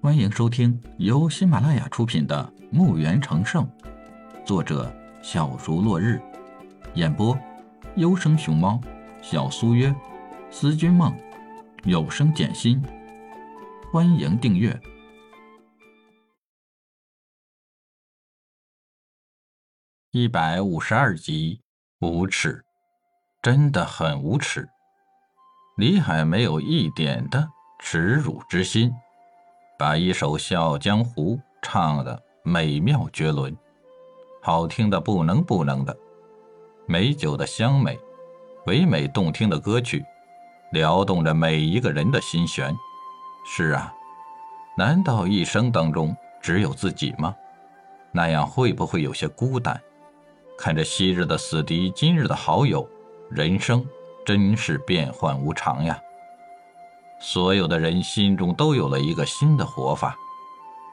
欢迎收听由喜马拉雅出品的《墓园成圣》，作者小竹落日，演播优生熊猫、小苏约、思君梦、有声简心。欢迎订阅一百五十二集。无耻，真的很无耻。李海没有一点的耻辱之心，把一首《笑傲江湖》唱得美妙绝伦，好听的不能不能的。美酒的香美，唯美动听的歌曲，撩动着每一个人的心弦。是啊，难道一生当中只有自己吗？那样会不会有些孤单？看着昔日的死敌，今日的好友，人生。真是变幻无常呀！所有的人心中都有了一个新的活法，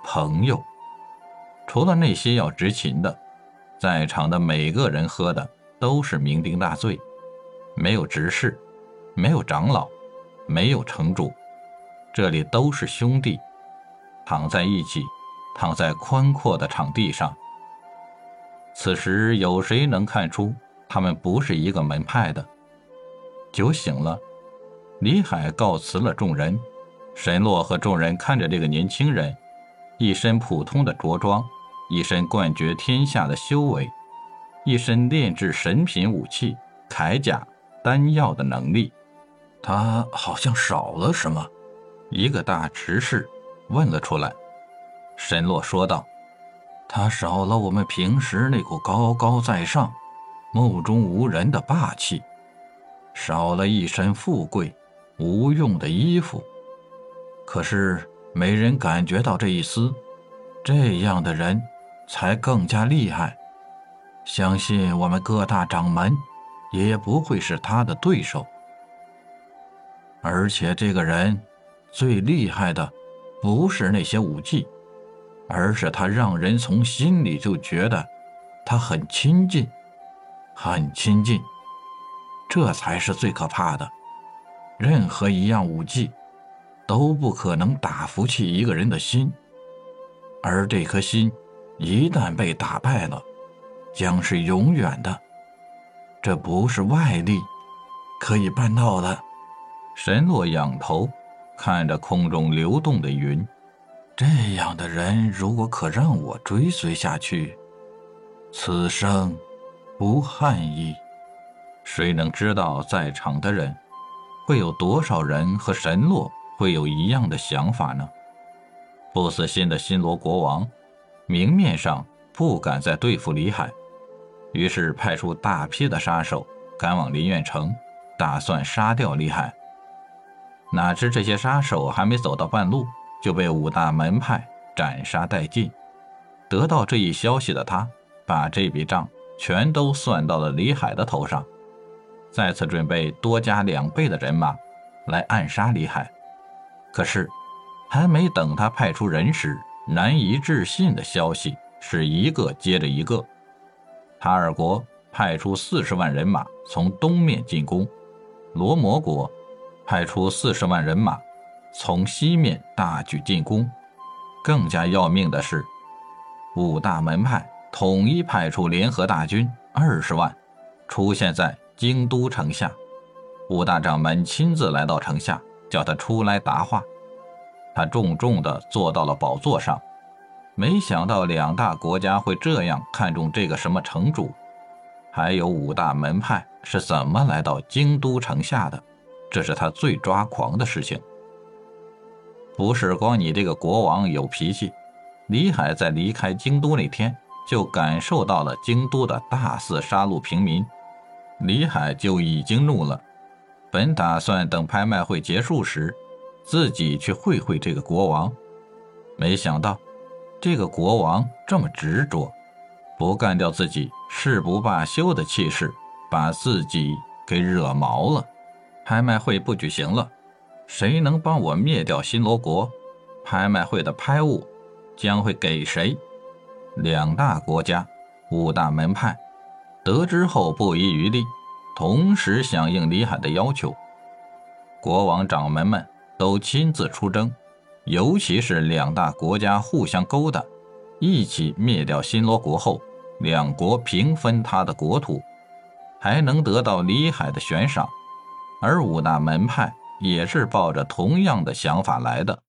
朋友。除了那些要执勤的，在场的每个人喝的都是酩酊大醉，没有执事，没有长老，没有城主，这里都是兄弟，躺在一起，躺在宽阔的场地上。此时有谁能看出他们不是一个门派的？酒醒了，李海告辞了众人。沈洛和众人看着这个年轻人，一身普通的着装，一身冠绝天下的修为，一身炼制神品武器、铠甲、丹药的能力，他好像少了什么。一个大执事问了出来。沈洛说道：“他少了我们平时那股高高在上、目中无人的霸气。”少了一身富贵、无用的衣服，可是没人感觉到这一丝。这样的人才更加厉害。相信我们各大掌门也不会是他的对手。而且这个人最厉害的，不是那些武技，而是他让人从心里就觉得他很亲近，很亲近。这才是最可怕的。任何一样武技都不可能打服气一个人的心，而这颗心一旦被打败了，将是永远的。这不是外力可以办到的。神洛仰头看着空中流动的云，这样的人如果可让我追随下去，此生不憾矣。谁能知道在场的人会有多少人和神洛会有一样的想法呢？不死心的新罗国王明面上不敢再对付李海，于是派出大批的杀手赶往林苑城，打算杀掉李海。哪知这些杀手还没走到半路，就被五大门派斩杀殆尽。得到这一消息的他，把这笔账全都算到了李海的头上。再次准备多加两倍的人马来暗杀李海，可是还没等他派出人时，难以置信的消息是一个接着一个。塔尔国派出四十万人马从东面进攻，罗摩国派出四十万人马从西面大举进攻。更加要命的是，五大门派统一派出联合大军二十万，出现在。京都城下，五大掌门亲自来到城下，叫他出来答话。他重重地坐到了宝座上。没想到两大国家会这样看重这个什么城主，还有五大门派是怎么来到京都城下的，这是他最抓狂的事情。不是光你这个国王有脾气，李海在离开京都那天就感受到了京都的大肆杀戮平民。李海就已经怒了，本打算等拍卖会结束时，自己去会会这个国王，没想到这个国王这么执着，不干掉自己誓不罢休的气势，把自己给惹毛了。拍卖会不举行了，谁能帮我灭掉新罗国？拍卖会的拍物将会给谁？两大国家，五大门派。得知后不遗余力，同时响应李海的要求。国王掌门们都亲自出征，尤其是两大国家互相勾搭，一起灭掉新罗国后，两国平分他的国土，还能得到李海的悬赏。而五大门派也是抱着同样的想法来的。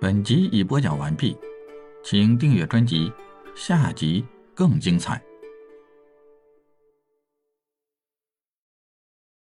本集已播讲完毕，请订阅专辑，下集更精彩。